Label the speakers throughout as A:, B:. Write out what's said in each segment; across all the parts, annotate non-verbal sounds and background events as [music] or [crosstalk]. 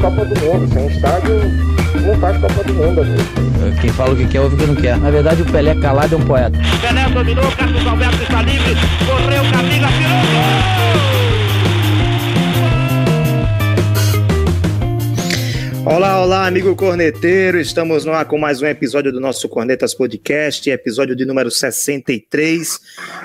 A: Copa do Mundo. Sem estádio, não faz Copa do Mundo, amigo.
B: Quem fala o que quer, ouve o que não quer. Na verdade, o Pelé calado é um poeta.
C: Pelé dominou, Carlos Alberto está livre, correu, Camila, tirou
D: gol! Olá, olá, amigo corneteiro. Estamos no ar com mais um episódio do nosso Cornetas Podcast, episódio de número 63.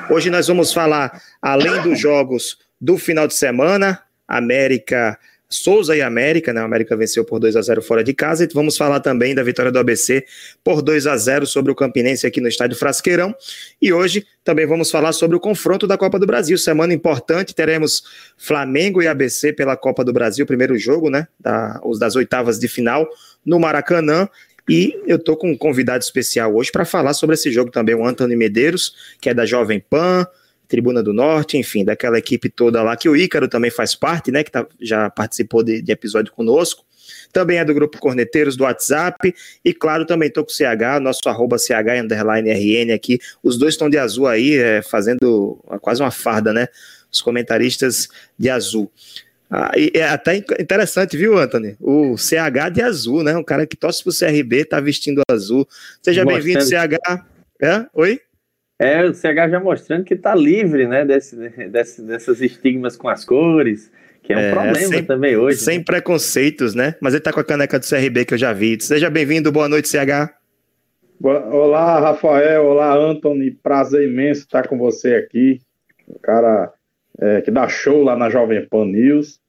D: Hoje nós vamos falar, além dos jogos do final de semana, América Souza e América, né? A América venceu por 2 a 0 fora de casa. E vamos falar também da vitória do ABC por 2 a 0 sobre o Campinense aqui no estádio Frasqueirão. E hoje também vamos falar sobre o confronto da Copa do Brasil. Semana importante, teremos Flamengo e ABC pela Copa do Brasil, primeiro jogo, né? Da, os das oitavas de final no Maracanã. E eu tô com um convidado especial hoje para falar sobre esse jogo também, o Antônio Medeiros, que é da Jovem Pan, Tribuna do Norte, enfim, daquela equipe toda lá, que o Ícaro também faz parte, né, que tá, já participou de, de episódio conosco. Também é do grupo Corneteiros do WhatsApp. E claro, também estou com o CH, nosso arroba CH underline RN aqui. Os dois estão de azul aí, é, fazendo quase uma farda, né? Os comentaristas de azul. Ah, é até interessante, viu, Anthony? O CH de azul, né? Um cara que torce pro CRB, tá vestindo azul. Seja bem-vindo, CH. É? Oi?
E: É, o CH já mostrando que está livre, né, desse, desse, dessas estigmas com as cores, que é um é, problema sem, também hoje.
D: Sem né? preconceitos, né? Mas ele está com a caneca do CRB que eu já vi. Seja bem-vindo, boa noite, CH.
A: Olá, Rafael, olá, Anthony, prazer imenso estar com você aqui. O cara é, que dá show lá na Jovem Pan News,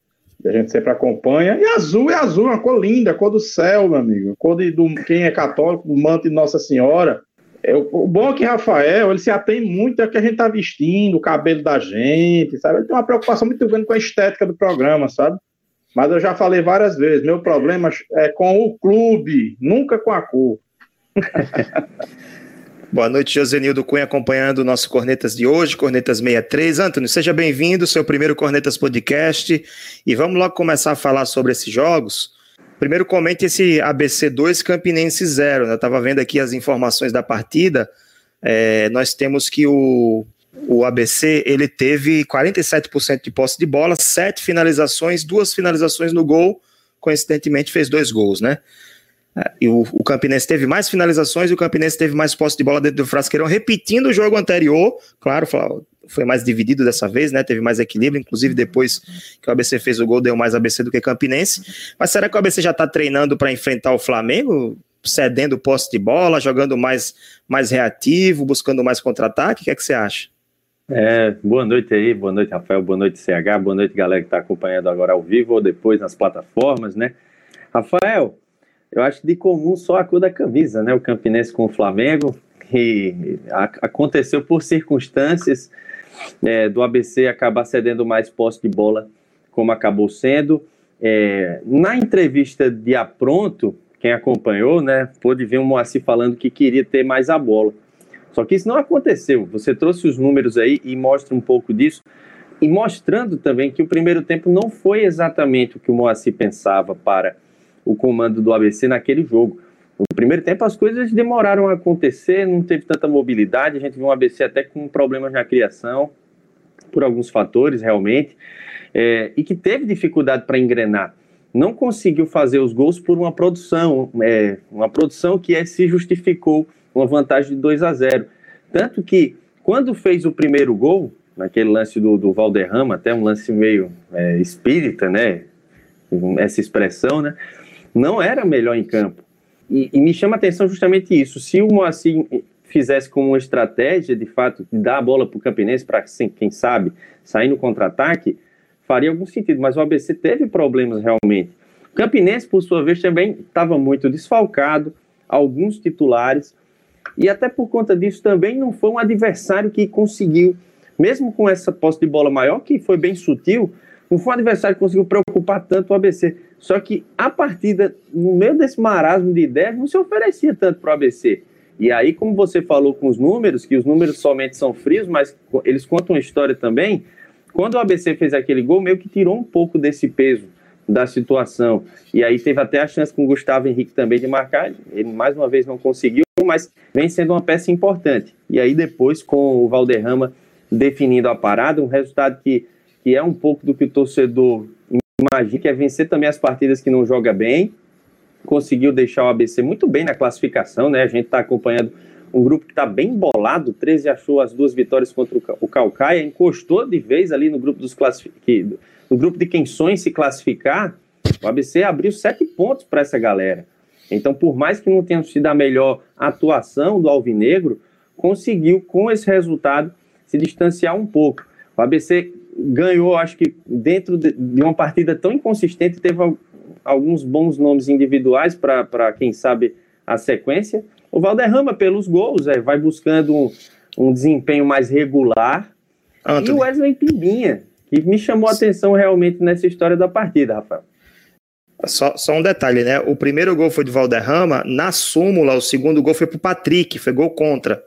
A: a gente sempre acompanha. E azul é azul, uma cor linda, cor do céu, meu amigo. Cor de, do, quem é católico, do manto de Nossa Senhora. É, o bom é que Rafael ele se atém muito ao que a gente está vestindo, o cabelo da gente, sabe? Ele tem uma preocupação muito grande com a estética do programa, sabe? Mas eu já falei várias vezes, meu problema é com o clube, nunca com a cor. [laughs]
D: Boa noite, Josenildo Cunha, acompanhando o nosso Cornetas de hoje, Cornetas 63. Antônio, seja bem-vindo, seu primeiro Cornetas Podcast. E vamos logo começar a falar sobre esses jogos. Primeiro comente esse ABC 2 Campinense 0. Né? Eu estava vendo aqui as informações da partida. É, nós temos que o, o ABC ele teve 47% de posse de bola, sete finalizações, duas finalizações no gol. Coincidentemente fez dois gols, né? É, e o, o Campinense teve mais finalizações e o Campinense teve mais posse de bola dentro do Frasqueirão, repetindo o jogo anterior. Claro, foi mais dividido dessa vez, né? Teve mais equilíbrio, inclusive depois que o ABC fez o gol, deu mais ABC do que Campinense. Mas será que o ABC já está treinando para enfrentar o Flamengo? Cedendo posse de bola, jogando mais, mais reativo, buscando mais contra-ataque? O que é que você acha?
E: É, boa noite aí, boa noite, Rafael, boa noite, CH, boa noite, galera que está acompanhando agora ao vivo ou depois nas plataformas, né? Rafael, eu acho de comum só a cor da camisa, né? O Campinense com o Flamengo, e aconteceu por circunstâncias é, do ABC acabar cedendo mais posse de bola, como acabou sendo. É, na entrevista de apronto, quem acompanhou, né, pôde ver o Moacir falando que queria ter mais a bola. Só que isso não aconteceu. Você trouxe os números aí e mostra um pouco disso. E mostrando também que o primeiro tempo não foi exatamente o que o Moacir pensava para o comando do ABC naquele jogo. No primeiro tempo as coisas demoraram a acontecer, não teve tanta mobilidade, a gente viu um ABC até com problemas na criação, por alguns fatores realmente, é, e que teve dificuldade para engrenar. Não conseguiu fazer os gols por uma produção, é, uma produção que é, se justificou uma vantagem de 2 a 0. Tanto que, quando fez o primeiro gol, naquele lance do, do Valderrama, até um lance meio é, espírita, né? Essa expressão, né? Não era melhor em campo e, e, me chama a atenção justamente isso. Se o Moacir fizesse como uma estratégia, de fato, de dar a bola para o Campinense para, quem sabe, sair no contra-ataque, faria algum sentido. Mas o ABC teve problemas realmente. O Campinense, por sua vez, também estava muito desfalcado, alguns titulares, e até por conta disso também não foi um adversário que conseguiu, mesmo com essa posse de bola maior, que foi bem sutil, não foi um adversário conseguiu preocupar tanto o ABC. Só que a partida, no meio desse marasmo de ideias, não se oferecia tanto para o ABC. E aí, como você falou com os números, que os números somente são frios, mas eles contam a história também, quando o ABC fez aquele gol, meio que tirou um pouco desse peso da situação. E aí teve até a chance com o Gustavo Henrique também de marcar. Ele mais uma vez não conseguiu, mas vem sendo uma peça importante. E aí depois com o Valderrama definindo a parada, um resultado que que é um pouco do que o torcedor imagina, que é vencer também as partidas que não joga bem. Conseguiu deixar o ABC muito bem na classificação, né? A gente está acompanhando um grupo que está bem bolado. 13 achou as duas vitórias contra o Calcaia, encostou de vez ali no grupo dos classificados, no grupo de quem sonha se classificar. O ABC abriu sete pontos para essa galera. Então, por mais que não tenha sido a melhor atuação do Alvinegro, conseguiu, com esse resultado, se distanciar um pouco. O ABC ganhou, acho que dentro de uma partida tão inconsistente, teve alguns bons nomes individuais para, quem sabe, a sequência. O Valderrama, pelos gols, é, vai buscando um, um desempenho mais regular. Anthony. E o Wesley Pimbinha, que me chamou a atenção realmente nessa história da partida, Rafael.
D: Só, só, um detalhe, né? O primeiro gol foi de Valderrama, na súmula, o segundo gol foi pro Patrick, foi gol contra.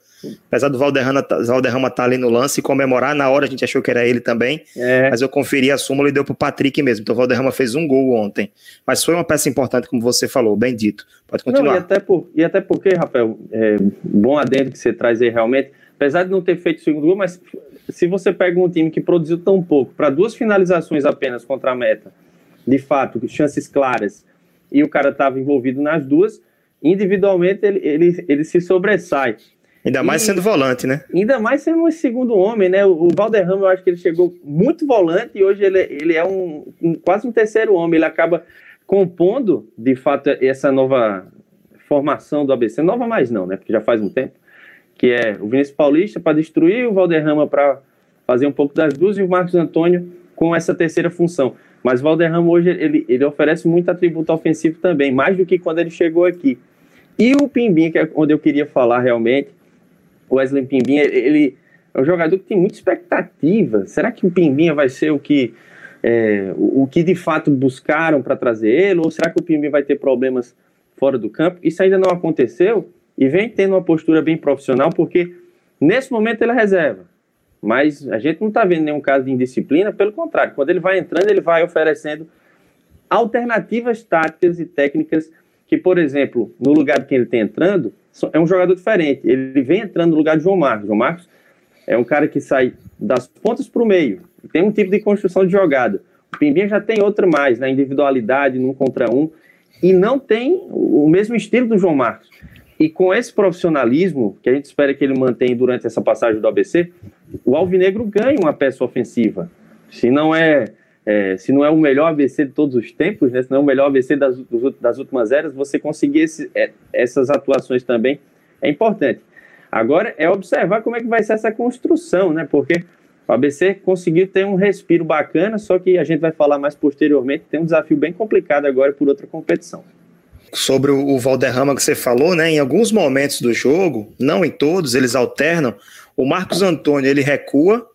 D: Apesar do Valderrama, Valderrama estar tá ali no lance e comemorar, na hora a gente achou que era ele também, é. mas eu conferi a súmula e deu pro Patrick mesmo. Então o Valderrama fez um gol ontem. Mas foi uma peça importante, como você falou, bem dito. Pode continuar.
E: Não, e, até por, e até porque, Rafael, é, bom adendo que você traz aí realmente, apesar de não ter feito o segundo gol, mas se você pega um time que produziu tão pouco, para duas finalizações apenas contra a meta, de fato, chances claras, e o cara estava envolvido nas duas, individualmente ele, ele, ele se sobressai.
D: Ainda mais e, sendo volante, né?
E: Ainda mais sendo um segundo homem, né? O, o Valderrama, eu acho que ele chegou muito volante e hoje ele, ele é um, um, quase um terceiro homem. Ele acaba compondo, de fato, essa nova formação do ABC. Nova mais não, né? Porque já faz um tempo. Que é o Vinícius Paulista para destruir, o Valderrama para fazer um pouco das duas e o Marcos Antônio com essa terceira função. Mas o Valderrama hoje ele, ele oferece muito atributo ofensivo também, mais do que quando ele chegou aqui. E o Pimbinha, que é onde eu queria falar realmente, Wesley Pimbinha, ele é um jogador que tem muita expectativa. Será que o Pimbinha vai ser o que, é, o, o que de fato buscaram para trazer ele? Ou será que o Pimbinha vai ter problemas fora do campo? Isso ainda não aconteceu e vem tendo uma postura bem profissional, porque nesse momento ele é reserva. Mas a gente não está vendo nenhum caso de indisciplina, pelo contrário, quando ele vai entrando, ele vai oferecendo alternativas táticas e técnicas que, por exemplo, no lugar de quem ele está entrando, é um jogador diferente. Ele vem entrando no lugar de João Marcos. João Marcos é um cara que sai das pontas para o meio, tem um tipo de construção de jogada. O Pimbinha já tem outra mais, na né? individualidade, num contra um, e não tem o mesmo estilo do João Marcos. E com esse profissionalismo, que a gente espera que ele mantenha durante essa passagem do ABC, o Alvinegro ganha uma peça ofensiva. Se não é, é se não é o melhor ABC de todos os tempos, né, se não é o melhor ABC das, das últimas eras, você conseguir esse, é, essas atuações também é importante. Agora é observar como é que vai ser essa construção, né? Porque o ABC conseguiu ter um respiro bacana, só que a gente vai falar mais posteriormente, tem um desafio bem complicado agora por outra competição
D: sobre o Valderrama que você falou, né? Em alguns momentos do jogo, não em todos, eles alternam. O Marcos Antônio ele recua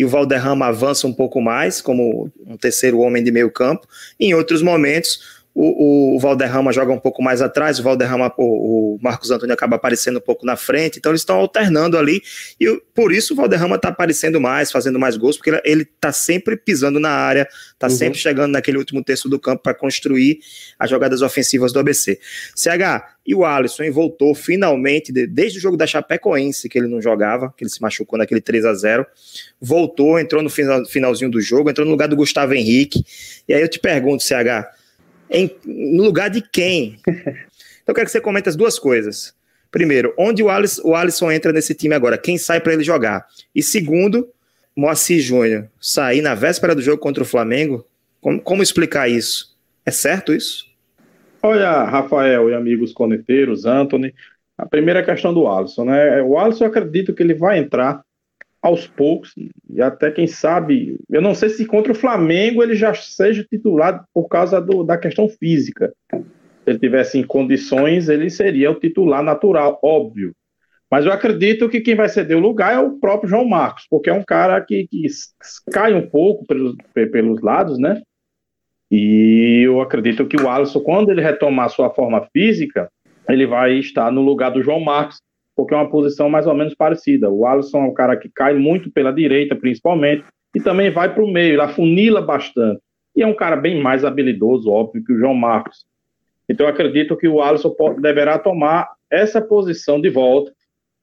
D: e o Valderrama avança um pouco mais, como um terceiro homem de meio campo. Em outros momentos, o, o, Valderrama joga um pouco mais atrás, o Valderrama, o, o, Marcos Antônio acaba aparecendo um pouco na frente, então eles estão alternando ali, e por isso o Valderrama está aparecendo mais, fazendo mais gols, porque ele está sempre pisando na área, está uhum. sempre chegando naquele último terço do campo para construir as jogadas ofensivas do ABC. CH, e o Alisson voltou finalmente, desde o jogo da Chapecoense, que ele não jogava, que ele se machucou naquele 3 a 0 voltou, entrou no final, finalzinho do jogo, entrou no lugar do Gustavo Henrique, e aí eu te pergunto, CH, em, no lugar de quem? [laughs] Então eu quero que você comente as duas coisas. Primeiro, onde o Alisson, o Alisson entra nesse time agora? Quem sai para ele jogar? E segundo, Moacir Júnior sair na véspera do jogo contra o Flamengo? Como, como explicar isso? É certo isso?
A: Olha, Rafael e amigos coneteiros, Anthony, a primeira questão do Alisson, né? O Alisson eu acredito que ele vai entrar aos poucos, e até quem sabe, eu não sei se contra o Flamengo ele já seja titular por causa do, da questão física. Se ele tivesse em condições, ele seria o titular natural, óbvio. Mas eu acredito que quem vai ceder o lugar é o próprio João Marcos, porque é um cara que, que cai um pouco pelos, pelos lados, né? E eu acredito que o Alisson, quando ele retomar sua forma física, ele vai estar no lugar do João Marcos, porque é uma posição mais ou menos parecida. O Alisson é um cara que cai muito pela direita, principalmente, e também vai para o meio, ele afunila bastante. E é um cara bem mais habilidoso, óbvio, que o João Marcos. Então, eu acredito que o Alisson deverá tomar essa posição de volta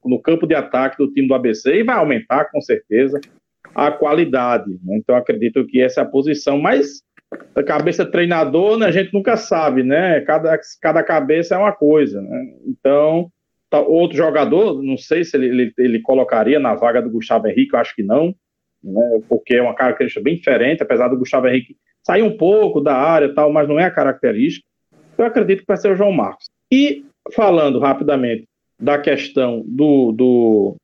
A: no campo de ataque do time do ABC e vai aumentar, com certeza, a qualidade. Né? Então, acredito que essa é a posição, mas a cabeça treinador, né, a gente nunca sabe, né? Cada, cada cabeça é uma coisa, né? Então, tá, outro jogador, não sei se ele, ele, ele, colocaria na vaga do Gustavo Henrique, eu acho que não, né? Porque é uma característica bem diferente, apesar do Gustavo Henrique sair um pouco da área tal, mas não é a característica. Eu acredito que vai ser o João Marcos. E falando rapidamente da questão do, do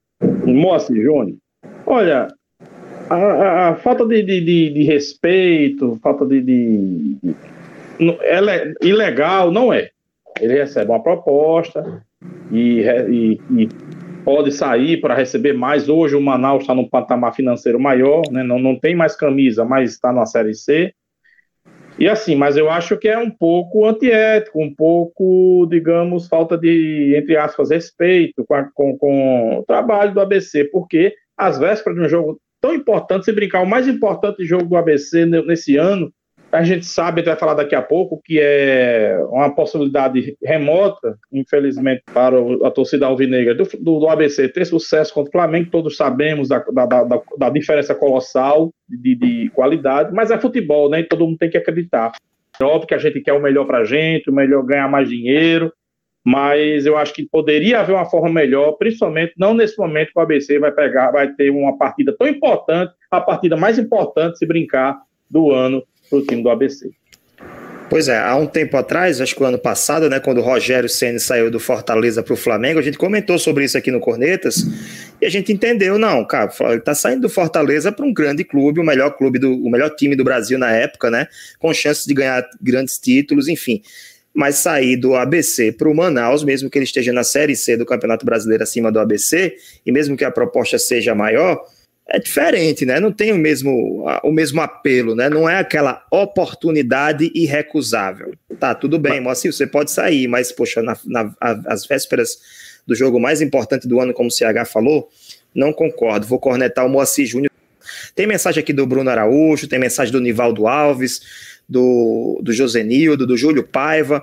A: Moacir Júnior, olha, a, a, a falta de, de, de, de, respeito, falta de, de, ela é ilegal, não é. Ele recebe uma proposta e, e, e pode sair para receber mais. Hoje o Manaus está num patamar financeiro maior, né? não, não tem mais camisa, mas está na Série C. E assim, mas eu acho que é um pouco antiético, um pouco, digamos, falta de, entre aspas, respeito com, a, com, com o trabalho do ABC, porque às vésperas de um jogo tão importante, se brincar, o mais importante jogo do ABC nesse ano, a gente sabe, a gente vai falar daqui a pouco, que é uma possibilidade remota, infelizmente, para a torcida alvinegra do, do, do ABC ter sucesso contra o Flamengo, todos sabemos da, da, da, da diferença colossal de, de, qualidade, mas é futebol, né? E todo mundo tem que acreditar. É óbvio que a gente quer o melhor para a gente, o melhor ganhar mais dinheiro, mas eu acho que poderia haver uma forma melhor, principalmente não nesse momento que o ABC vai pegar, vai ter uma partida tão importante, a partida mais importante, se brincar, do ano para o time do ABC.
D: Pois é, há um tempo atrás, acho que o ano passado, né, quando o Rogério Ceni saiu do Fortaleza para o Flamengo, a gente comentou sobre isso aqui no Cornetas e a gente entendeu, não, cara, ele está saindo do Fortaleza para um grande clube, o melhor clube do, o melhor time do Brasil na época, né, com chances de ganhar grandes títulos, enfim. Mas sair do ABC para o Manaus, mesmo que ele esteja na Série C do Campeonato Brasileiro acima do ABC, e mesmo que a proposta seja maior, é diferente, né? Não tem o mesmo, o mesmo apelo, né? Não é aquela oportunidade irrecusável. Tá, tudo bem, Moacir, você pode sair, mas, poxa, na, na, as vésperas do jogo mais importante do ano, como o CH falou, não concordo. Vou cornetar o Moacir Júnior. Tem mensagem aqui do Bruno Araújo, tem mensagem do Nivaldo Alves, do, do Josenildo, do Júlio Paiva.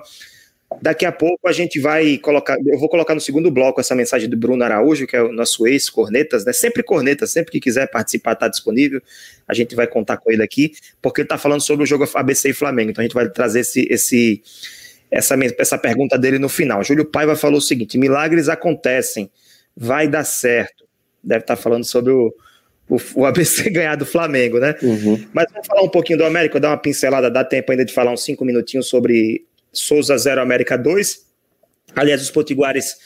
D: Daqui a pouco a gente vai colocar, eu vou colocar no segundo bloco essa mensagem do Bruno Araújo, que é o nosso ex-cornetas, né? Sempre cornetas, sempre que quiser participar, está disponível. A gente vai contar com ele aqui, porque ele está falando sobre o jogo ABC e Flamengo. Então a gente vai trazer esse, esse, essa, essa pergunta dele no final. Júlio Paiva falou o seguinte: milagres acontecem, vai dar certo. Deve estar tá falando sobre o, o, o, ABC [laughs] ganhar do Flamengo, né? Uhum. Mas vamos falar um pouquinho do América, dar uma pincelada, dá tempo ainda de falar uns cinco minutinhos sobre Souza 0, América 2. Aliás, os potiguares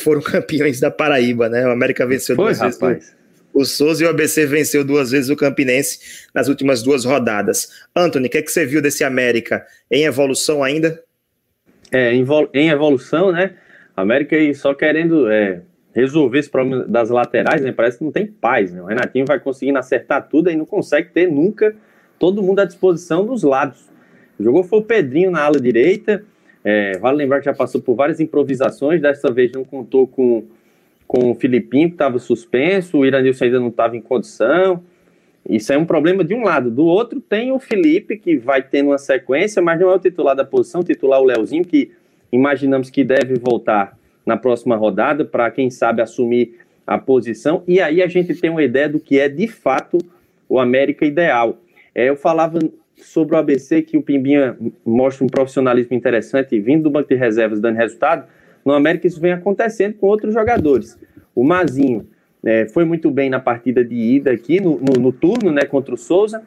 D: foram campeões da Paraíba, né? O América venceu Foi, duas rapaz. vezes. O Souza e o ABC venceu duas vezes o Campinense nas últimas duas rodadas. Anthony, o que, é que você viu desse América? Em evolução ainda?
E: É, em, em evolução, né? América aí só querendo é, resolver esse problema das laterais, né? Parece que não tem paz, né? O Renatinho vai conseguindo acertar tudo e não consegue ter nunca todo mundo à disposição dos lados. Jogou foi o Pedrinho na ala direita. É, vale lembrar que já passou por várias improvisações. Dessa vez não contou com, com o Filipinho, que estava suspenso. O Iranilson ainda não estava em condição. Isso é um problema de um lado. Do outro, tem o Felipe, que vai tendo uma sequência, mas não é o titular da posição. O titular é o Leozinho, que imaginamos que deve voltar na próxima rodada para, quem sabe, assumir a posição. E aí a gente tem uma ideia do que é, de fato, o América ideal. É, eu falava sobre o ABC, que o Pimbinha mostra um profissionalismo interessante, vindo do banco de reservas, dando resultado, no América isso vem acontecendo com outros jogadores. O Mazinho é, foi muito bem na partida de ida aqui, no, no, no turno, né, contra o Souza,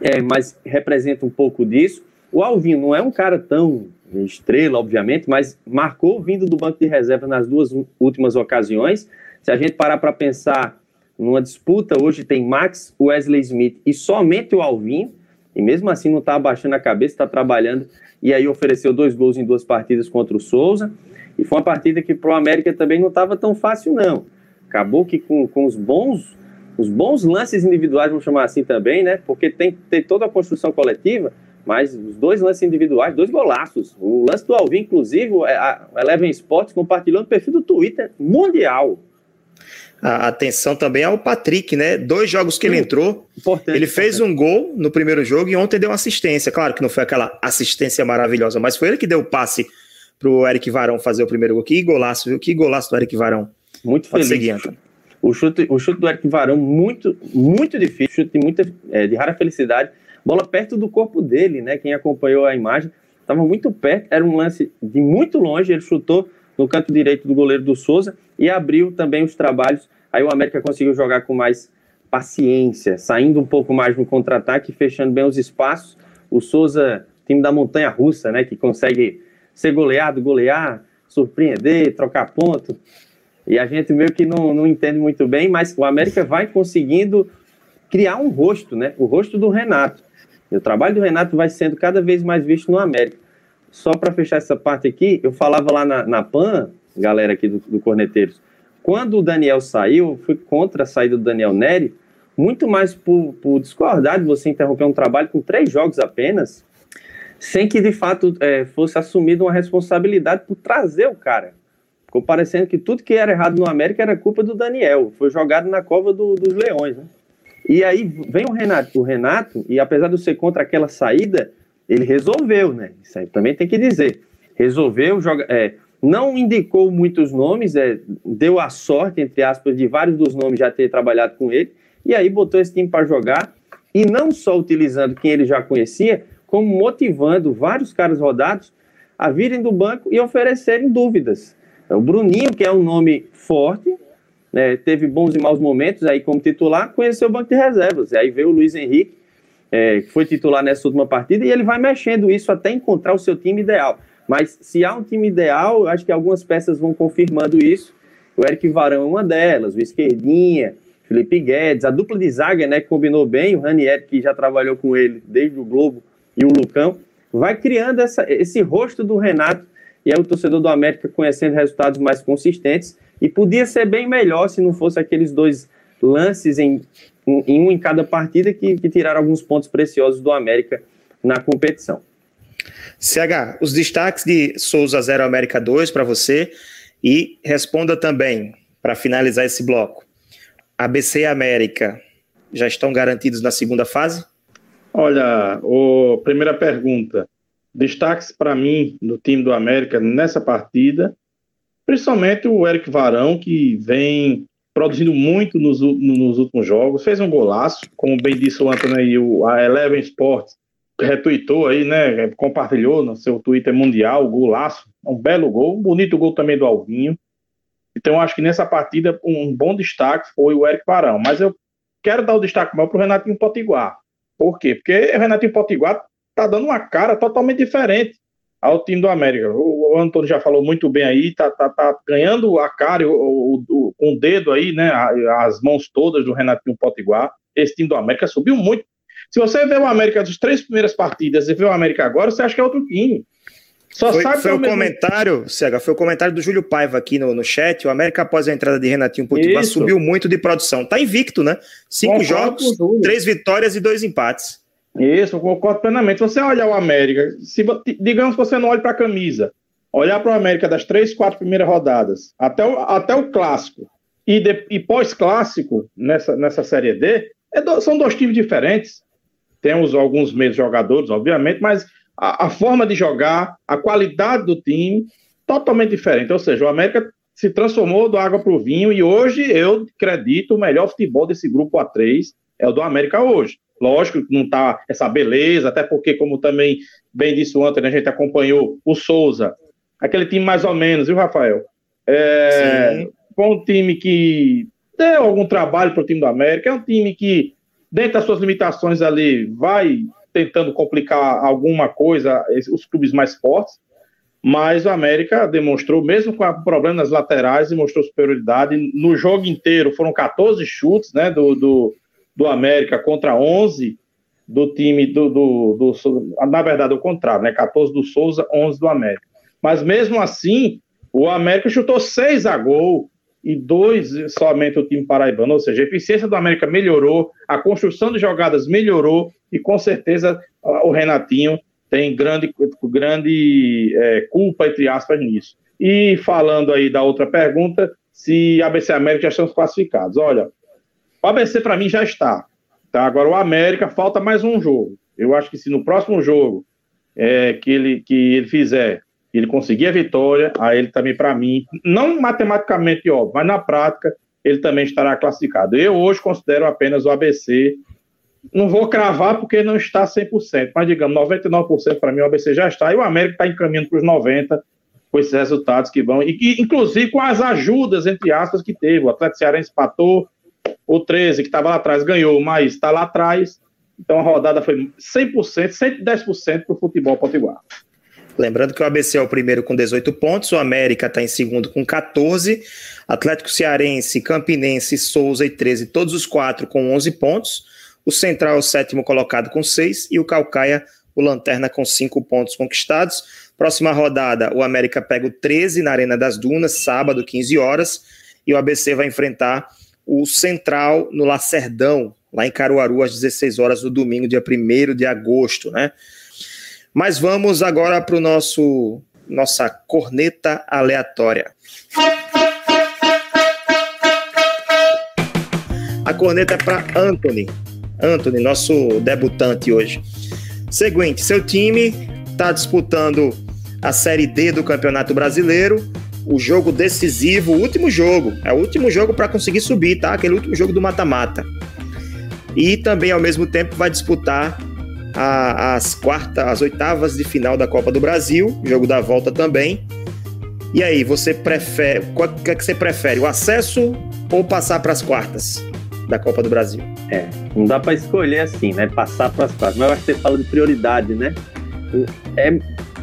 E: é, mas representa um pouco disso. O Alvinho não é um cara tão estrela, obviamente, mas marcou vindo do banco de reserva nas duas últimas ocasiões. Se a gente parar para pensar numa disputa, hoje tem Max, Wesley Smith e somente o Alvinho e mesmo assim não está abaixando a cabeça, está trabalhando, e aí ofereceu dois gols em duas partidas contra o Souza, e foi uma partida que para o América também não estava tão fácil não, acabou que com, com os bons os bons lances individuais, vamos chamar assim também, né, porque tem, tem toda a construção coletiva, mas os dois lances individuais, dois golaços, o lance do Alvin, inclusive, a Eleven Sports compartilhou no perfil do Twitter mundial,
D: a atenção também ao Patrick, né? Dois jogos que ele entrou, importante, ele fez um gol no primeiro jogo e ontem deu uma assistência. Claro que não foi aquela assistência maravilhosa, mas foi ele que deu o passe pro Eric Varão fazer o primeiro gol. Que golaço, viu? Que golaço do Eric Varão.
E: Muito Pode feliz. Seguir, o chute, o chute do Eric Varão, muito, muito difícil, chute de, muita, é, de rara felicidade. bola perto do corpo dele, né? Quem acompanhou a imagem estava muito perto, era um lance de muito longe, ele chutou no canto direito do goleiro do Souza e abriu também os trabalhos. Aí o América conseguiu jogar com mais paciência, saindo um pouco mais no contra-ataque, fechando bem os espaços. O Souza, time da montanha russa, né, que consegue ser goleado, golear, surpreender, trocar ponto. E a gente meio que não, não entende muito bem, mas o América vai conseguindo criar um rosto, né? O rosto do Renato. E o trabalho do Renato vai sendo cada vez mais visto no América. Só para fechar essa parte aqui, eu falava lá na, na PAN, galera aqui do, do Corneteiros, quando o Daniel saiu, eu fui contra a saída do Daniel Neri, muito mais por, por discordar de você interromper um trabalho com três jogos apenas, sem que de fato é, fosse assumida uma responsabilidade por trazer o cara. Ficou parecendo que tudo que era errado no América era culpa do Daniel, foi jogado na cova do, dos leões. Né? E aí vem o Renato, o Renato, e apesar de ser contra aquela saída, ele resolveu, né? Isso aí também tem que dizer. Resolveu, joga, é, não indicou muitos nomes, é, deu a sorte, entre aspas, de vários dos nomes já ter trabalhado com ele, e aí botou esse time para jogar, e não só utilizando quem ele já conhecia, como motivando vários caras rodados a virem do banco e oferecerem dúvidas. O Bruninho, que é um nome forte, né, teve bons e maus momentos aí como titular, conheceu o banco de reservas. E aí veio o Luiz Henrique, é, foi titular nessa última partida, e ele vai mexendo isso até encontrar o seu time ideal. Mas se há um time ideal, acho que algumas peças vão confirmando isso. O Eric Varão é uma delas, o Esquerdinha, Felipe Guedes, a dupla de zaga, né, que combinou bem, o Ranieri, que já trabalhou com ele desde o Globo, e o Lucão, vai criando essa, esse rosto do Renato e é o torcedor do América conhecendo resultados mais consistentes e podia ser bem melhor se não fosse aqueles dois lances em, em um em cada partida que, que tiraram alguns pontos preciosos do América na competição.
D: CH, os destaques de Souza 0 América 2 para você e responda também, para finalizar esse bloco. ABC e América já estão garantidos na segunda fase?
A: Olha, o, primeira pergunta. Destaques para mim do time do América nessa partida, principalmente o Eric Varão, que vem produzindo muito nos, nos últimos jogos, fez um golaço, como bem disse o Antônio aí, o, a Eleven Sports retweetou aí, né, compartilhou no seu Twitter mundial, golaço, um belo gol, um bonito gol também do Alvinho. Então acho que nessa partida um bom destaque foi o Eric Varão, mas eu quero dar o destaque maior para o Renatinho Potiguar. Por quê? Porque o Renatinho Potiguar tá dando uma cara totalmente diferente ao time do América. O, o Antônio já falou muito bem aí, tá, tá, tá ganhando a cara o, o, com o dedo aí, né? As mãos todas do Renatinho Potiguar. Esse time do América subiu muito. Se você vê o América das três primeiras partidas e vê o América agora, você acha que é outro time.
D: Só foi, sabe foi o mesmo... comentário, Cega, foi o comentário do Júlio Paiva aqui no, no chat. O América, após a entrada de Renatinho Potiguar, subiu muito de produção. Tá invicto, né? Cinco jogos, três vitórias e dois empates.
A: Isso, eu concordo plenamente. Você olha o América, se, digamos que você não olha para a camisa, olhar para o América das três, quatro primeiras rodadas, até o, até o clássico e, e pós-clássico nessa, nessa Série D, é do, são dois times diferentes. Temos alguns menos jogadores, obviamente, mas a, a, forma de jogar, a qualidade do time, totalmente diferente. Ou seja, o América se transformou do água para o vinho e hoje eu acredito o melhor futebol desse grupo A3 é o do América hoje. Lógico que não está essa beleza, até porque, como também bem disse ontem, né, a gente acompanhou o Souza, aquele time mais ou menos, viu, Rafael? É, foi um time que deu algum trabalho para o time do América, é um time que, dentro das suas limitações ali, vai tentando complicar alguma coisa, os clubes mais fortes, mas o América demonstrou, mesmo com problemas laterais, demonstrou superioridade. No jogo inteiro foram 14 chutes né, do, do, do América contra 11 do time do, do, do, Na verdade, o contrário, né? 14 do Souza, 11 do América. Mas mesmo assim, o América chutou 6 a gol e dois somente o time paraibano, ou seja, a eficiência do América melhorou, a construção de jogadas melhorou e com certeza o Renatinho tem grande, grande é, culpa, entre aspas, nisso. E falando aí da outra pergunta, se ABC América já estão classificados. Olha, o ABC para mim já está. Tá? Agora o América falta mais um jogo. Eu acho que se no próximo jogo é, que, ele, que ele fizer, ele conseguir a vitória, aí ele também para mim, não matematicamente óbvio, mas na prática ele também estará classificado. Eu hoje considero apenas o ABC não vou cravar porque não está 100%, mas digamos, 99% para mim o ABC já está, e o América está encaminhando para os 90% com esses resultados que vão, e que, inclusive com as ajudas, entre aspas, que teve. O Atlético Cearense empatou, o 13, que estava lá atrás, ganhou, mas está lá atrás. Então a rodada foi 100%, 110% para o futebol potiguar.
D: Lembrando que o ABC é o primeiro com 18 pontos, o América está em segundo com 14, Atlético Cearense, Campinense, Souza e 13, todos os quatro com 11 pontos. O Central é o sétimo colocado com 6 e o Calcaia, o Lanterna, com 5 pontos conquistados. Próxima rodada, o América pega o 13 na Arena das Dunas, sábado, 15 horas, e o ABC vai enfrentar o Central no Lacerdão, lá em Caruaru, às 16 horas do domingo, dia 1 de agosto, né? Mas vamos agora para o nosso nossa corneta aleatória. A corneta é para Anthony. Anthony, nosso debutante hoje. Seguinte, seu time está disputando a Série D do Campeonato Brasileiro, o jogo decisivo, o último jogo. É o último jogo para conseguir subir, tá? Aquele último jogo do mata-mata. E também, ao mesmo tempo, vai disputar a, as quartas, as oitavas de final da Copa do Brasil, jogo da volta também. E aí, você prefere, qual que, é que você prefere, o acesso ou passar para as quartas da Copa do Brasil?
E: É, não dá para escolher assim, né? Passar para as quartas. Mas eu acho que você fala de prioridade, né? É,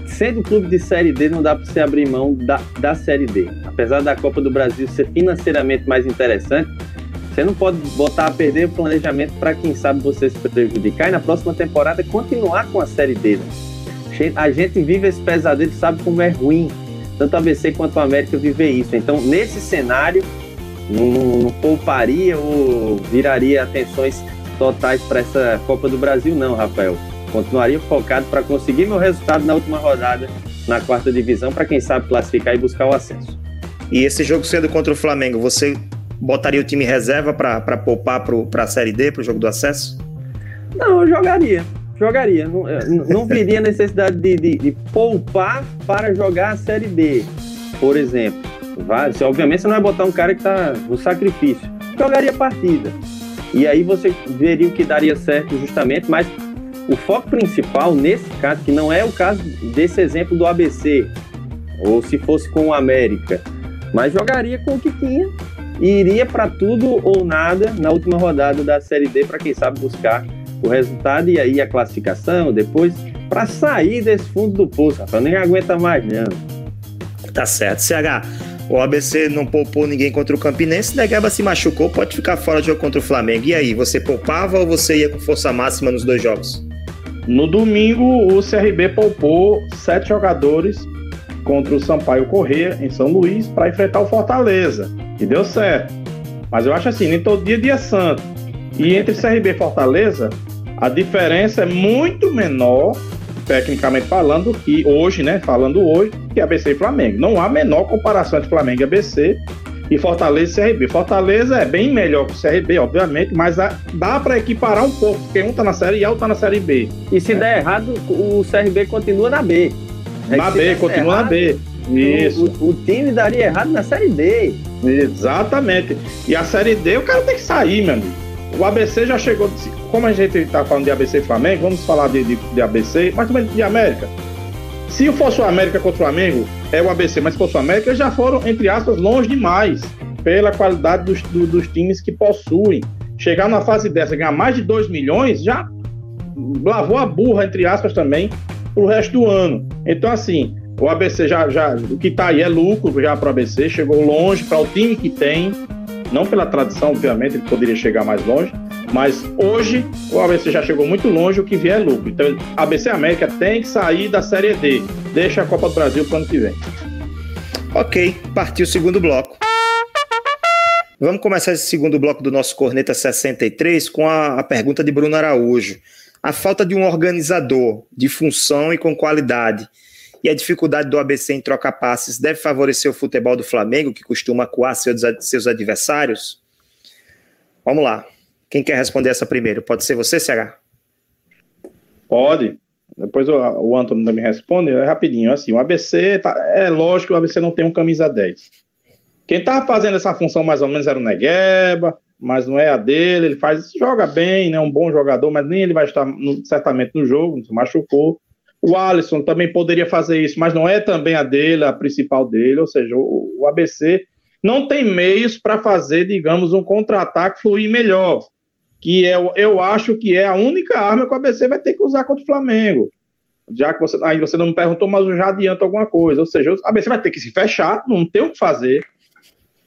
E: sendo clube de Série D, não dá para você abrir mão da, da Série D. Apesar da Copa do Brasil ser financeiramente mais interessante, você não pode botar a perder o planejamento para quem sabe você se prejudicar e na próxima temporada continuar com a Série D. Né? A gente vive esse pesadelo, sabe como é ruim. Tanto a ABC quanto a América viver isso. Então, nesse cenário, não, não pouparia ou viraria atenções totais para essa Copa do Brasil, não, Rafael. Continuaria focado para conseguir meu resultado na última rodada, na quarta divisão, para quem sabe classificar e buscar o acesso.
D: E esse jogo sendo contra o Flamengo, você botaria o time reserva para poupar para a Série D, para o jogo do acesso?
E: Não, eu jogaria. Jogaria. Não, não viria necessidade de, de, de, poupar para jogar a Série D, por exemplo. Vai, obviamente você não vai botar um cara que está no sacrifício. Jogaria a partida. E aí você veria o que daria certo justamente, mas o foco principal nesse caso, que não é o caso desse exemplo do ABC, ou se fosse com o América, mas jogaria com o que tinha e iria para tudo ou nada na última rodada da Série D para quem sabe buscar o resultado e aí a classificação depois para sair desse fundo do poço, Rafael. Nem aguenta mais, não.
D: Tá certo. CH, o ABC não poupou ninguém contra o Campinense, Negaba se machucou, pode ficar fora de jogo contra o Flamengo. E aí, você poupava ou você ia com força máxima nos dois jogos?
A: No domingo, o CRB poupou sete jogadores contra o Sampaio Corrêa em São Luís para enfrentar o Fortaleza. E deu certo. Mas eu acho assim, nem todo dia é dia santo. E entre CRB e Fortaleza, a diferença é muito menor, tecnicamente falando, que hoje, né? Falando hoje, que ABC e Flamengo. Não há menor comparação entre Flamengo e ABC e Fortaleza e CRB. Fortaleza é bem melhor que o CRB, obviamente, mas dá para equiparar um pouco, porque um tá na série A e outro tá na série B.
E: E se é. der errado, o CRB continua na B.
A: É na B, continua errado, na B.
E: Isso. O, o, time daria errado na Série D.
A: Exatamente. E a Série D, o cara tem que sair, meu amigo. O ABC já chegou. Como a gente está falando de ABC e Flamengo, vamos falar de, de, de, ABC, mas também de América. Se fosse o América contra o Flamengo, é o ABC, mas se fosse o América, já foram, entre aspas, longe demais pela qualidade dos, do, dos times que possuem. Chegar na fase dessa, ganhar mais de 2 milhões, já lavou a burra, entre aspas, também, pro resto do ano. Então, assim, o ABC já, já o que está aí é lucro já para o ABC, chegou longe para o time que tem, não pela tradição, obviamente, ele poderia chegar mais longe, mas hoje o ABC já chegou muito longe, o que vier é lucro. Então, ABC América tem que sair da Série D, deixa a Copa do Brasil para o ano que vem.
D: Ok, partiu o segundo bloco. Vamos começar esse segundo bloco do nosso Corneta 63 com a, a pergunta de Bruno Araújo. A falta de um organizador de função e com qualidade e a dificuldade do ABC em trocar passes deve favorecer o futebol do Flamengo, que costuma coar seus adversários? Vamos lá. Quem quer responder essa primeiro? Pode ser você, CH?
A: Pode. Depois o, o Antônio me responde. É rapidinho. Assim, o ABC, tá, é lógico que o ABC não tem um camisa 10. Quem estava fazendo essa função mais ou menos era o Negueba, mas não é a dele. Ele faz, joga bem, né? Um bom jogador, mas nem ele vai estar no, certamente no jogo, se machucou. O Alisson também poderia fazer isso, mas não é também a dele, a principal dele. Ou seja, o, o ABC não tem meios para fazer, digamos, um contra-ataque fluir melhor. Que é, eu acho que é a única arma que o ABC vai ter que usar contra o Flamengo. Já que você, aí você não me perguntou, mas eu já adianto alguma coisa. Ou seja, o ABC vai ter que se fechar, não tem o que fazer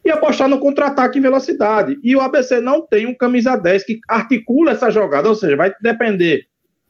A: e apostar no contra-ataque em velocidade. E o ABC não tem um camisa 10 que articula essa jogada, ou seja, vai depender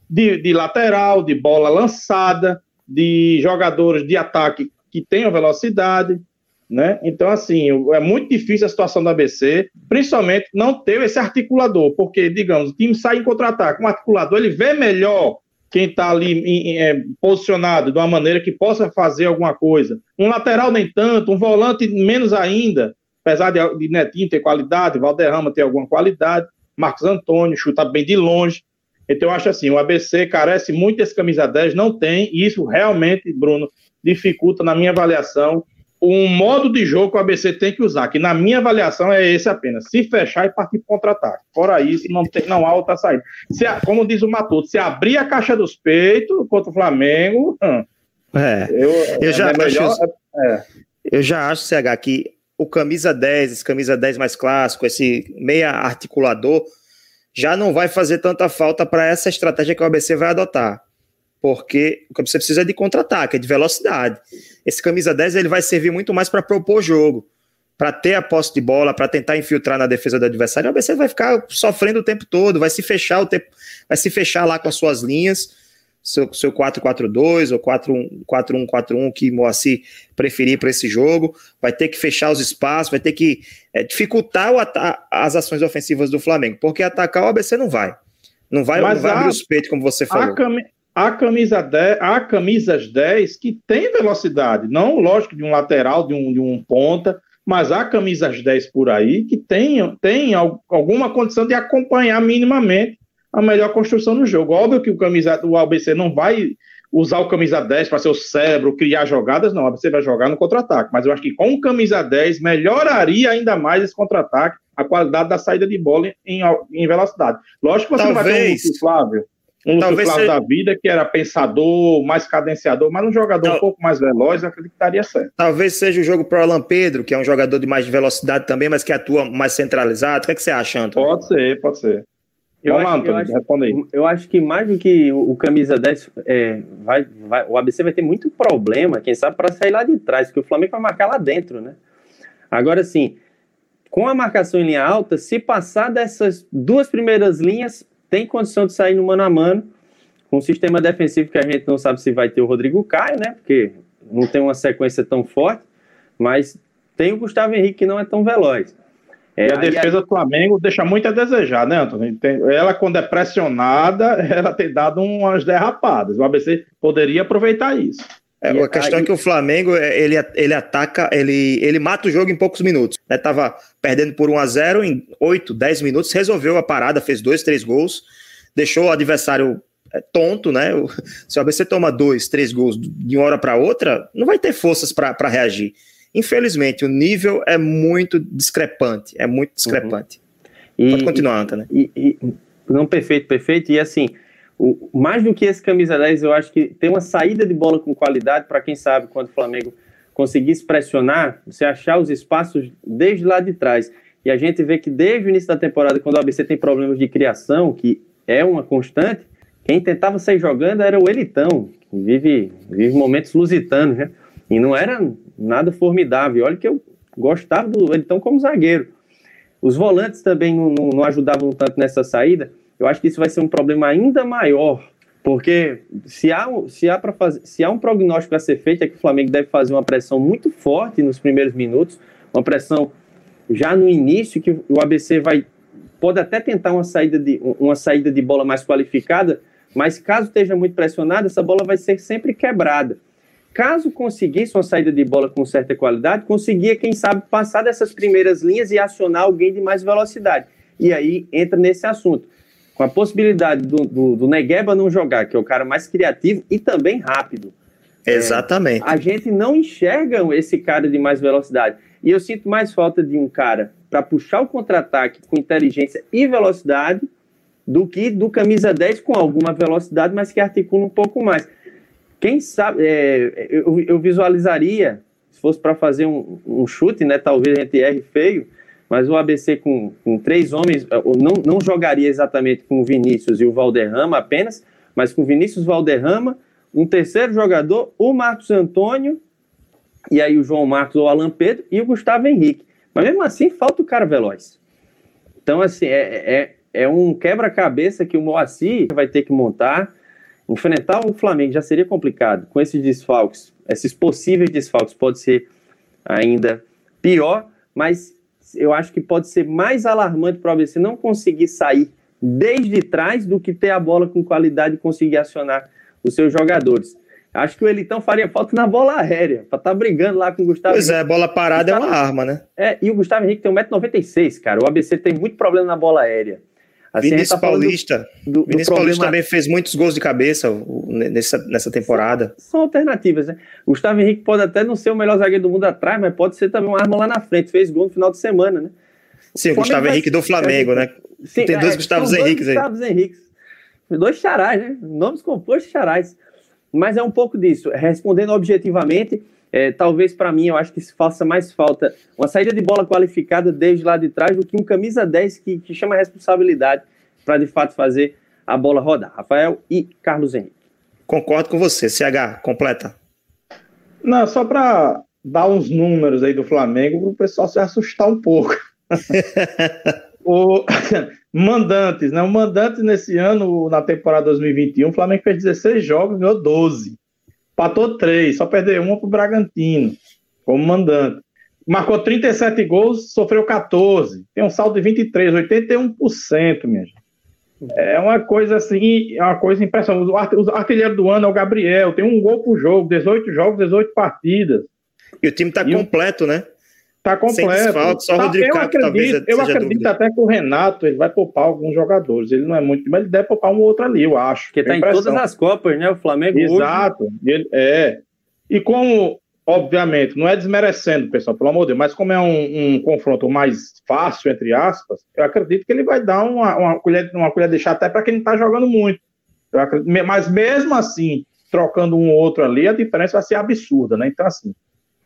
A: de, de lateral, de bola lançada, de jogadores de ataque que tenham velocidade, né? Então, assim, é muito difícil a situação do ABC, principalmente não ter esse articulador, porque, digamos, o time sai em contra-ataque, um articulador, ele vê melhor quem está ali em, em, é, posicionado de uma maneira que possa fazer alguma coisa. Um lateral nem tanto, um volante menos ainda apesar de, de Netinho ter qualidade, Valderrama ter alguma qualidade, Marcos Antônio chuta bem de longe. Então, eu acho assim, o ABC carece muito desse camisa 10, não tem, e isso realmente, Bruno, dificulta, na minha avaliação, um modo de jogo que o ABC tem que usar, que na minha avaliação é esse apenas, se fechar e partir contra-ataque. Fora isso, não, tem, não há outra saída. Se, como diz o Matuto, se abrir a caixa dos peitos contra o Flamengo... Hum,
D: é, eu, eu, já é melhor, acho, é. eu já acho, CH, que o camisa 10, esse camisa 10 mais clássico, esse meia articulador, já não vai fazer tanta falta para essa estratégia que o ABC vai adotar. Porque o que você precisa é de contra-ataque, é de velocidade. Esse camisa 10 ele vai servir muito mais para propor jogo, para ter a posse de bola, para tentar infiltrar na defesa do adversário. O ABC vai ficar sofrendo o tempo todo, vai se fechar o tempo, vai se fechar lá com as suas linhas seu, seu 4-4-2 ou 4-1-4-1 que Moacir preferir para esse jogo, vai ter que fechar os espaços, vai ter que é, dificultar as ações ofensivas do Flamengo, porque atacar o ABC não vai. Não vai, não vai abrir os peitos, como você falou.
A: A, camisa 10, há camisas 10 que tem velocidade, não, lógico, de um lateral, de um, de um ponta, mas há camisas 10 por aí que tem, tem alguma condição de acompanhar minimamente a melhor construção do jogo. Óbvio que o, camisa, o ABC não vai usar o camisa 10 para ser o cérebro, criar jogadas, não. O ABC vai jogar no contra-ataque. Mas eu acho que com o camisa 10 melhoraria ainda mais esse contra-ataque, a qualidade da saída de bola em, em velocidade. Lógico que você Talvez. não vai ter um Flávio. Um Flávio seja... da vida, que era pensador, mais cadenciador, mas um jogador Tal... um pouco mais veloz, eu acredito que daria certo.
D: Talvez seja o jogo para o Alan Pedro, que é um jogador de mais velocidade também, mas que atua mais centralizado. O que, é que você acha, Antônio?
A: Pode ser, pode ser.
E: Eu, Vamos acho, lá, Antônio, eu, acho, eu acho que mais do que o, o camisa 10, é, vai, vai, o ABC vai ter muito problema, quem sabe, para sair lá de trás, porque o Flamengo vai marcar lá dentro, né? Agora, sim, com a marcação em linha alta, se passar dessas duas primeiras linhas, tem condição de sair no mano a mano, com um sistema defensivo que a gente não sabe se vai ter o Rodrigo Caio, né? Porque não tem uma sequência tão forte, mas tem o Gustavo Henrique que não é tão veloz.
A: É, e a defesa do Flamengo deixa muito a desejar, né, Antônio? Ela, quando é pressionada, [laughs] ela tem dado umas derrapadas. O ABC poderia aproveitar isso.
D: É, a questão aí... é que o Flamengo, é, ele, ele ataca, ele, ele mata o jogo em poucos minutos. Né? Tava perdendo por 1 a 0 em 8, 10 minutos, resolveu a parada, fez dois, três gols, deixou o adversário é, tonto, né? Se o ABC toma dois, três gols de uma hora para outra, não vai ter forças para reagir. Infelizmente, o nível é muito discrepante, é muito discrepante. Uhum. Pode continuar, Antônio.
E: E, e, não, perfeito, perfeito. E assim, o, mais do que esse camisa 10, eu acho que tem uma saída de bola com qualidade para quem sabe quando o Flamengo conseguisse pressionar, você achar os espaços desde lá de trás. E a gente vê que desde o início da temporada, quando o ABC tem problemas de criação, que é uma constante, quem tentava sair jogando era o Elitão, que vive, vive momentos lusitanos, né? E não era nada formidável. Olha que eu gostava do Elitão como zagueiro. Os volantes também não, não, não, ajudavam tanto nessa saída. Eu acho que isso vai ser um problema ainda maior, porque se há, se há, fazer, se há um prognóstico a ser feito, é que o Flamengo deve fazer uma pressão muito forte nos primeiros minutos, uma pressão já no início, que o ABC vai pode até tentar uma saída de, uma saída de bola mais qualificada, mas caso esteja muito pressionado, essa bola vai ser sempre quebrada caso conseguisse uma saída de bola com certa qualidade, conseguia, quem sabe, passar dessas primeiras linhas e acionar alguém de mais velocidade. E aí entra nesse assunto. Com a possibilidade do, do, do Negueba não jogar, que é o cara mais criativo e também rápido.
D: É, Exatamente.
E: É, a gente não enxerga esse cara de mais velocidade. E eu sinto mais falta de um cara para puxar o contra-ataque com inteligência e velocidade do que do camisa 10 com alguma velocidade, mas que articula um pouco mais. Quem sabe, é, eu, eu, visualizaria, se fosse para fazer um, um, chute, né? Talvez a gente erre feio, mas o ABC com, com três homens, não, não jogaria exatamente com o Vinícius e o Valderrama apenas, mas com Vinícius Valderrama, um terceiro jogador, o Marcos Antônio, e aí o João Marcos ou Alan Pedro e o Gustavo Henrique. Mas mesmo assim, falta o cara veloz. Então, assim, é, é, é um quebra-cabeça que o Moacir vai ter que montar. Enfrentar o Flamengo já seria complicado. Com esses desfalques, esses possíveis desfalques, pode ser ainda pior, mas eu acho que pode ser mais alarmante para o ABC não conseguir sair desde trás do que ter a bola com qualidade e conseguir acionar os seus jogadores. Acho que o Elitão faria falta na bola aérea, para estar tá brigando lá com o Gustavo
D: Pois Henrique. é, bola parada Gustavo... é uma arma, né?
E: É, e o Gustavo Henrique tem 1,96m, cara. O ABC tem muito problema na bola aérea.
D: Assim, Vinícius tá Paulista. Do, do Vinícius problema... Paulista também fez muitos gols de cabeça nessa, nessa temporada.
E: São, são, alternativas, né? O Gustavo Henrique pode até não ser o melhor zagueiro do mundo atrás, mas pode ser também uma arma lá na frente. Fez gol no final de semana, né?
D: Sim, o, Gustavo. Henrique do Flamengo, né? Sim, tem dois é, Gustavos Henriques aí.
E: Gustavos Henriques. Dois charais, né? Nomes compostos charais. Mas é um pouco disso. Respondendo objetivamente, é, talvez para mim eu acho que se faça mais falta uma saída de bola qualificada desde lá de trás do que um camisa 10 que, que chama a responsabilidade para de fato fazer a bola rodar. Rafael e Carlos Henrique.
D: Concordo com você. CH, completa.
A: Não, só para dar uns números aí do Flamengo para o pessoal se assustar um pouco. [laughs] o [laughs] Mandantes, né? O Mandantes nesse ano, na temporada 2021, o Flamengo fez 16 jogos, ganhou 12. Patou 3, só perdeu uma para o Bragantino, como mandante. Marcou 37 gols, sofreu 14. Tem um saldo de 23, 81%, minha gente. É uma coisa assim, é uma coisa impressionante. O artilheiro do ano é o Gabriel, tem um gol por jogo, 18 jogos, 18 partidas.
D: E o time está completo, né?
A: Tá completo. Sem
D: só o tá, Rodrigo
A: eu Caco, acredito, eu acredito até que o Renato ele vai poupar alguns jogadores. Ele não é muito, mas ele deve poupar um outro ali, eu acho.
E: Porque tá em todas as Copas, né? O Flamengo.
A: Exato. Hoje... Ele, é. E como, obviamente, não é desmerecendo, pessoal, pelo amor de Deus, mas como é um, um confronto mais fácil, entre aspas, eu acredito que ele vai dar uma, uma colher, uma colher de chá até para quem não tá jogando muito. Acredito, mas mesmo assim, trocando um ou outro ali, a diferença vai ser absurda, né? Então, assim.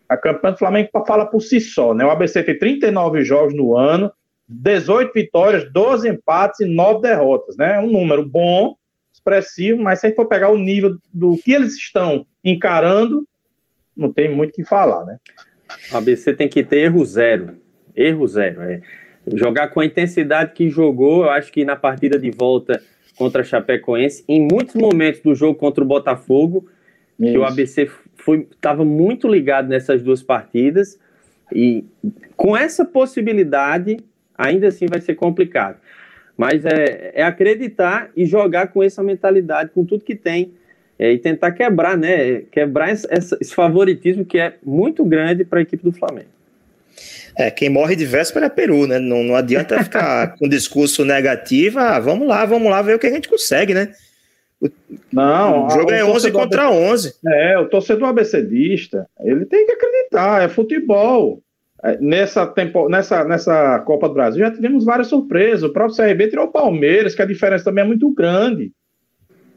A: A campanha do Flamengo fala por si só, né? O ABC tem 39 jogos no ano, 18 vitórias, 12 empates e 9 derrotas, né? Um número bom, expressivo, mas se a gente for pegar o nível do que eles estão encarando, não tem muito o que falar, né?
E: O ABC tem que ter erro zero. Erro zero. É. Jogar com a intensidade que jogou, eu acho que na partida de volta contra a Chapecoense, em muitos momentos do jogo contra o Botafogo, Isso. que o ABC estava muito ligado nessas duas partidas e com essa possibilidade, ainda assim vai ser complicado. Mas é, é acreditar e jogar com essa mentalidade, com tudo que tem, é, e tentar quebrar, né? Quebrar esse, esse favoritismo que é muito grande para a equipe do Flamengo.
D: É, quem morre de véspera é Peru, né? Não, não adianta ficar [laughs] com discurso negativo. Ah, vamos lá, vamos lá ver o que a gente consegue, né?
A: Não,
D: o jogo é 11 contra ABC, 11.
A: É, o torcedor abecedista, ele tem que acreditar, é futebol. É, nessa, tempo, nessa, nessa Copa do Brasil já tivemos várias surpresas. O próprio CRB tirou o Palmeiras, que a diferença também é muito grande.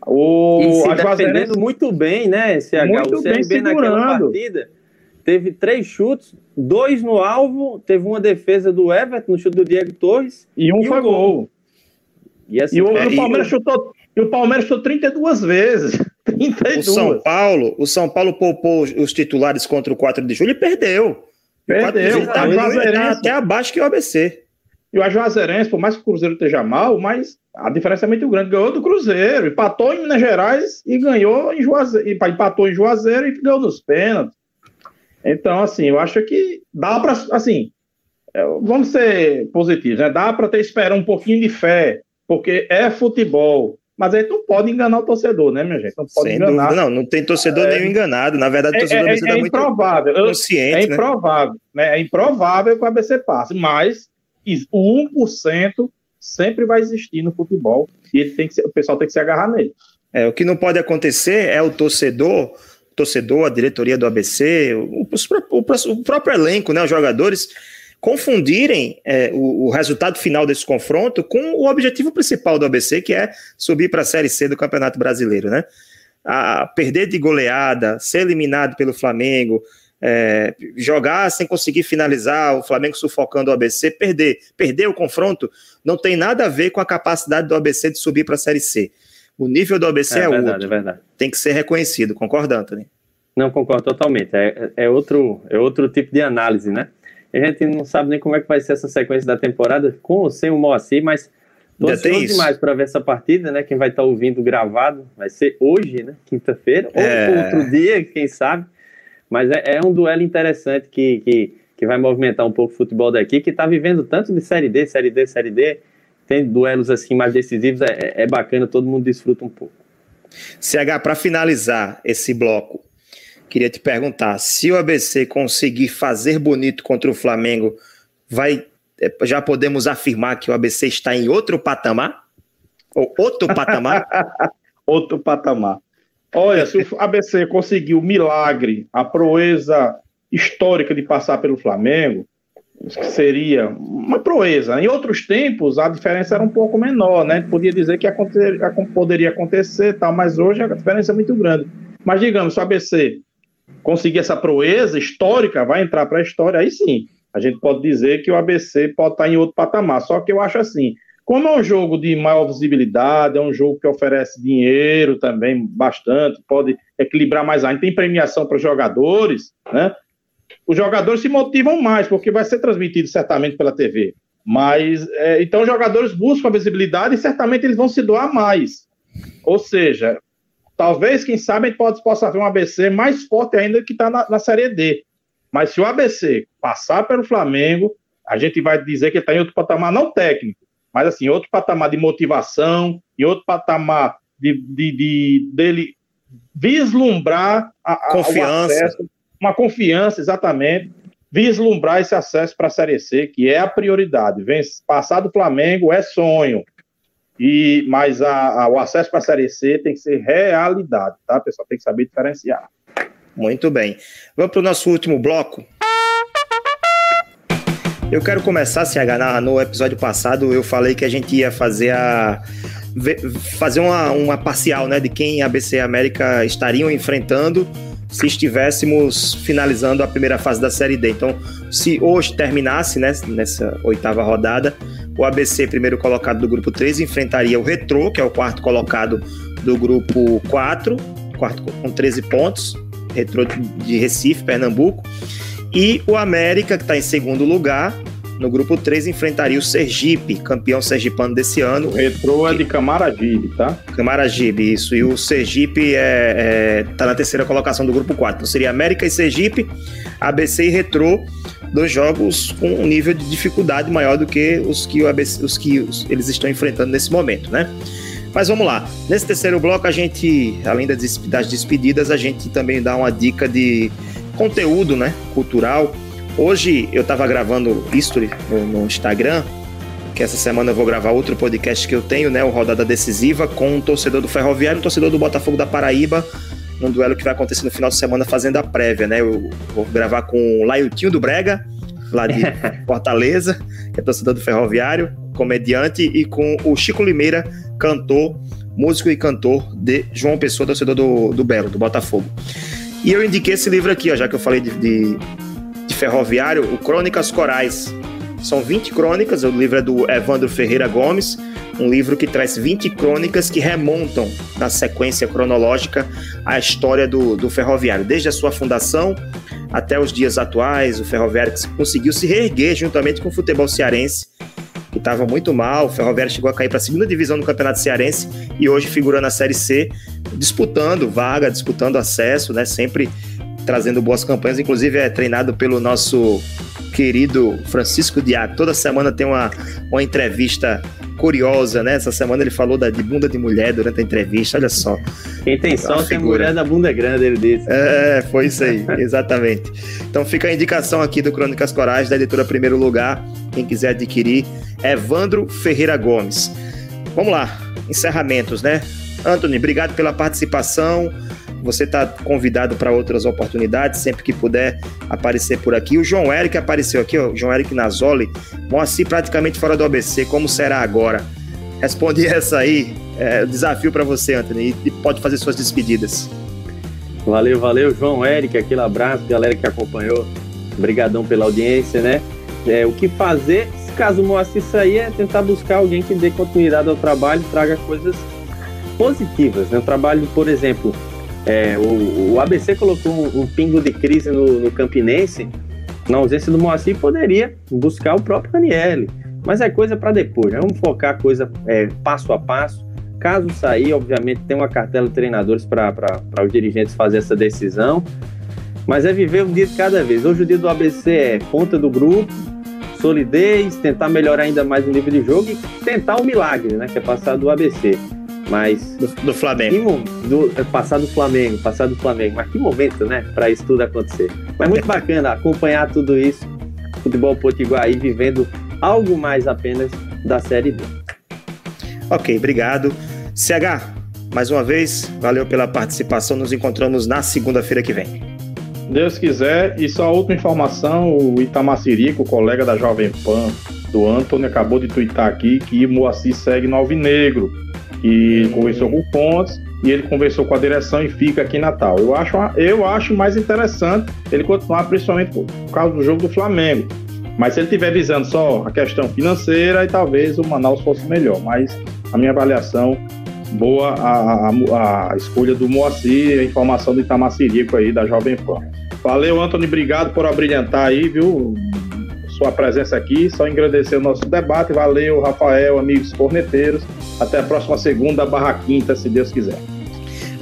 E: O, e se defendendo muito bem, né, CH? Muito o CRB bem segurando. naquela partida teve três chutes, dois no alvo, teve uma defesa do Everton no chute do Diego Torres.
A: E um e foi gol. gol. E, assim, e o, é, o Palmeiras e... chutou e o Palmeiras foi 32 vezes. 32. [laughs]
D: O São Paulo, o São Paulo poupou os titulares contra o 4 de julho e perdeu.
A: Perdeu.
D: Ele tá, tá até abaixo que o ABC.
A: E o Ajuazeirense, por mais que o Cruzeiro esteja mal, mas a diferença é muito grande. Ganhou do Cruzeiro, empatou em Minas Gerais e ganhou em Juazeiro, empatou em Juazeiro e ganhou nos pênaltis. Então, assim, eu acho que dá para, assim, é, vamos ser positivos, né? Dá para ter esperar um pouquinho de fé, porque é futebol. Mas aí não pode enganar o torcedor, né, minha gente? Não pode
D: Sem
A: enganar.
D: Dúvida, não, não tem torcedor é, nenhum enganado. Na verdade, o torcedor
A: é, é, é improvável.
D: consciente.
A: É improvável. Né? É improvável que o ABC passe, mas o 1% sempre vai existir no futebol e ele tem que ser, o pessoal tem que se agarrar nele.
D: É, o que não pode acontecer é o torcedor, torcedor, a diretoria do ABC, o, o, o próprio elenco, né, os jogadores, confundirem é, o, o, resultado final desse confronto com o objetivo principal do ABC, que é subir para a Série C do Campeonato Brasileiro, né? A perder de goleada, ser eliminado pelo Flamengo, é, jogar sem conseguir finalizar, o Flamengo sufocando o ABC, perder, perder o confronto, não tem nada a ver com a capacidade do ABC de subir para a Série C. O nível do ABC é, é verdade, outro. É verdade. Tem que ser reconhecido, concorda, Anthony?
E: Não, concordo totalmente. É, é, outro, é outro tipo de análise, né? A gente não sabe nem como é que vai ser essa sequência da temporada, com ou sem o Moacir, mas tô ansioso demais para ver essa partida, né? Quem vai estar tá ouvindo gravado vai ser hoje, né? Quinta-feira, ou é... outro dia, quem sabe. Mas é, é um duelo interessante que, que, que, vai movimentar um pouco o futebol daqui, que está vivendo tanto de Série D, Série D, Série D. Tem duelos assim mais decisivos, é, é bacana, todo mundo desfruta um pouco.
D: CH, para finalizar esse bloco, queria te perguntar: se o ABC conseguir fazer bonito contra o Flamengo, vai é, já podemos afirmar que o ABC está em outro patamar? Ou outro patamar? [laughs]
A: outro patamar. Olha, se o ABC conseguiu o milagre, a proeza histórica de passar pelo Flamengo, seria uma proeza. Em outros tempos, a diferença era um pouco menor, né? Podia dizer que poderia acontecer, tal, mas hoje a diferença é muito grande. Mas digamos, se o ABC conseguir essa proeza histórica, vai entrar para a história, aí sim, a gente pode dizer que o ABC pode estar em outro patamar. Só que eu acho assim, como é um jogo de maior visibilidade, é um jogo que oferece dinheiro também bastante, pode equilibrar mais ainda, tem premiação para jogadores, né? Os jogadores se motivam mais, porque vai ser transmitido certamente pela TV. Mas, é, então, os jogadores buscam a visibilidade e certamente eles vão se doar mais. Ou seja, talvez, quem sabe, a gente pode, possa ver um ABC mais forte ainda que está na, na Série D. Mas se o ABC passar pelo Flamengo, a gente vai dizer que está em outro patamar, não técnico, mas assim, outro patamar de motivação e outro patamar de, de, de dele vislumbrar a, a,
D: confiança. Acesso,
A: uma confiança, exatamente, vislumbrar esse acesso para a Série C, que é a prioridade. Vem, passar do Flamengo é sonho, e mas a, a, o acesso para a Série C tem que ser realidade, tá, pessoal? Tem que saber diferenciar.
D: Muito bem. Vamos para o nosso último bloco. Eu quero começar, CH, no episódio passado eu falei que a gente ia fazer a fazer uma, uma parcial, né, de quem a ABC América estariam enfrentando se estivéssemos finalizando a primeira fase da Série D. Então, se hoje terminasse, né, nessa oitava rodada, o ABC, primeiro colocado do grupo 3, enfrentaria o Retro, que é o quarto colocado do grupo 4, quarto com 13 pontos, Retro de Recife, Pernambuco. E o América, que está em segundo lugar, no grupo 3, enfrentaria o Sergipe, campeão sergipano desse ano. O
A: retrô é de Camaragibe, tá?
D: Camaragibe, isso. E o Sergipe está é, é, tá na terceira colocação do grupo 4. Então seria América e Sergipe, ABC e Retrô, dois jogos com um nível de dificuldade maior do que os que, ABC, os que eles estão enfrentando nesse momento, né? Mas vamos lá. Nesse terceiro bloco, a gente, além das despedidas, a gente também dá uma dica de conteúdo né, cultural. Hoje eu estava gravando history no, Instagram, que essa semana eu vou gravar outro podcast que eu tenho, né, o Rodada Decisiva, com um torcedor do Ferroviário um torcedor do Botafogo da Paraíba, num duelo que vai acontecer no final de semana fazendo a prévia, né? Eu vou gravar com o Lailtinho do Brega, lá de [laughs] Fortaleza, que é torcedor do Ferroviário, comediante, e com o Chico Limeira, cantor, músico e cantor de João Pessoa, torcedor do, do Belo, do Botafogo. E eu indiquei esse livro aqui, ó, já que eu falei de, de, de Ferroviário, o Crônicas Corais. São 20 crônicas, o livro é do Evandro Ferreira Gomes, um livro que traz 20 crônicas que remontam na sequência cronológica a história do, do ferroviário, desde a sua fundação até os dias atuais, o ferroviário que conseguiu se reerguer juntamente com o futebol cearense que estava muito mal. O Ferroviário chegou a cair para a segunda divisão do Campeonato Cearense e hoje figura na Série C, disputando vaga, disputando acesso, né? Sempre trazendo boas campanhas. Inclusive é treinado pelo nosso querido Francisco Diaco. Toda semana tem uma, uma entrevista curiosa, né? Essa semana ele falou da, de bunda de mulher durante a entrevista, olha só.
E: Quem tem sorte é mulher da bunda grande, ele disse.
D: É, foi isso aí, [laughs] exatamente. Então fica a indicação aqui do Crônicas Corais, da editora Primeiro Lugar, quem quiser adquirir, Evandro Ferreira Gomes. Vamos lá, encerramentos, né? Anthony, obrigado pela participação. Você está convidado para outras oportunidades, sempre que puder aparecer por aqui. O João Eric apareceu aqui, ó, o João Eric Nazoli, Moacir praticamente fora do ABC, como será agora? Responde [laughs] essa aí, é, desafio para você, Anthony, e pode fazer suas despedidas.
E: Valeu, valeu, João Eric, aquele abraço, galera que acompanhou. Obrigadão pela audiência, né? É, o que fazer, caso o Moacir sair, é tentar buscar alguém que dê continuidade ao trabalho, traga coisas positivas. Né? O trabalho, por exemplo, é, o, o, ABC colocou um, um, pingo de crise no, no Campinense, na ausência do Moacir, poderia buscar o próprio Daniele. Mas é coisa para depois, né? vamos focar a coisa é, passo a passo. Caso sair, obviamente, tem uma cartela de treinadores para os dirigentes fazer essa decisão. Mas é viver um dia de cada vez. Hoje o dia do ABC é ponta do grupo, solidez, tentar melhorar ainda mais o nível de jogo e tentar o um milagre, né? Que é passar do ABC. Mas.
D: Do, do Flamengo.
E: do, é, passar do Flamengo, passar do Flamengo. Mas que momento, né? Para isso tudo acontecer. Mas muito bacana acompanhar tudo isso. Futebol Potiguar aí vivendo algo mais apenas da Série B.
D: Ok, obrigado. CH, mais uma vez, valeu pela participação. Nos encontramos na segunda-feira que vem.
A: Deus quiser. E só outra informação: o Itamacirico, colega da Jovem Pan, do Antônio, acabou de twittar aqui que Moacir segue no Alvinegro, que conversou com o Pontes e ele conversou com a direção e fica aqui em Natal. Eu acho, eu acho mais interessante ele continuar, principalmente por causa do jogo do Flamengo. Mas se ele estiver visando só a questão financeira, e talvez o Manaus fosse melhor. Mas a minha avaliação, boa a, a, a escolha do Moacir, a informação do Itamacirico aí, da Jovem Pan. Valeu, Antônio, obrigado por abrilhantar aí, viu? Sua presença aqui, só agradecer o nosso debate. Valeu, Rafael, amigos corneteiros. Até a próxima segunda barra quinta, se Deus quiser.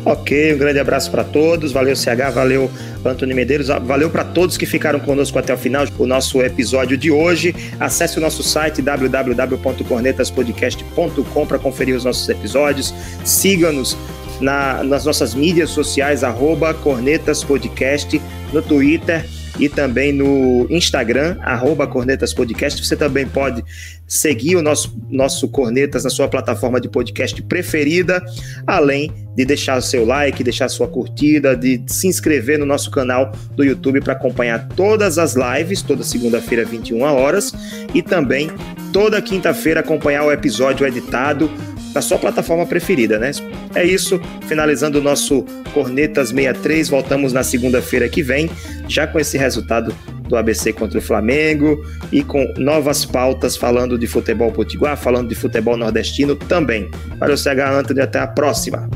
D: Ok, um grande abraço para todos. Valeu, CH, valeu, Antônio Medeiros. Valeu para todos que ficaram conosco até o final do nosso episódio de hoje. Acesse o nosso site www.cornetaspodcast.com para conferir os nossos episódios. Siga-nos na, nas nossas mídias sociais, arroba Cornetas Podcast, no Twitter e também no Instagram, arroba Cornetas Podcast. Você também pode seguir o nosso, nosso Cornetas na sua plataforma de podcast preferida, além de deixar o seu like, deixar sua curtida, de se inscrever no nosso canal do YouTube para acompanhar todas as lives, toda segunda-feira, 21 horas, e também toda quinta-feira acompanhar o episódio editado na sua plataforma preferida, né? É isso, finalizando o nosso Cornetas 63, voltamos na segunda-feira que vem, já com esse resultado do ABC contra o Flamengo e com novas pautas falando de futebol potiguar, falando de futebol nordestino também. Valeu, CH Antônio, até a próxima.